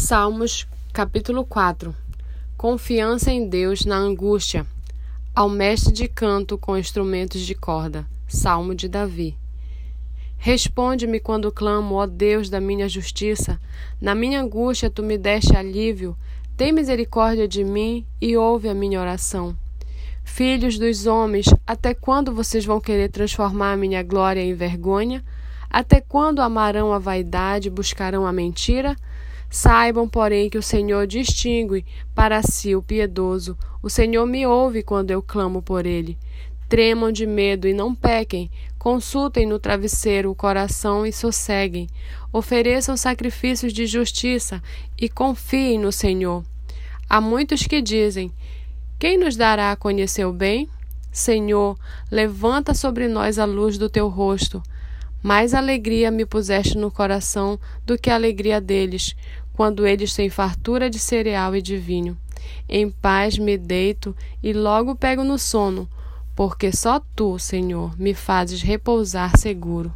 Salmos, capítulo 4 Confiança em Deus na angústia. Ao mestre de canto com instrumentos de corda. Salmo de Davi. Responde-me quando clamo, ó Deus da minha justiça. Na minha angústia tu me deste alívio. Tem misericórdia de mim e ouve a minha oração. Filhos dos homens, até quando vocês vão querer transformar a minha glória em vergonha? Até quando amarão a vaidade e buscarão a mentira? Saibam, porém, que o Senhor distingue para si o piedoso. O Senhor me ouve quando eu clamo por ele. Tremam de medo e não pequem. Consultem no travesseiro o coração e sosseguem. Ofereçam sacrifícios de justiça e confiem no Senhor. Há muitos que dizem: Quem nos dará a conhecer o bem? Senhor, levanta sobre nós a luz do teu rosto. Mais alegria me puseste no coração do que a alegria deles, quando eles têm fartura de cereal e de vinho. Em paz me deito e logo pego no sono, porque só tu, Senhor, me fazes repousar seguro.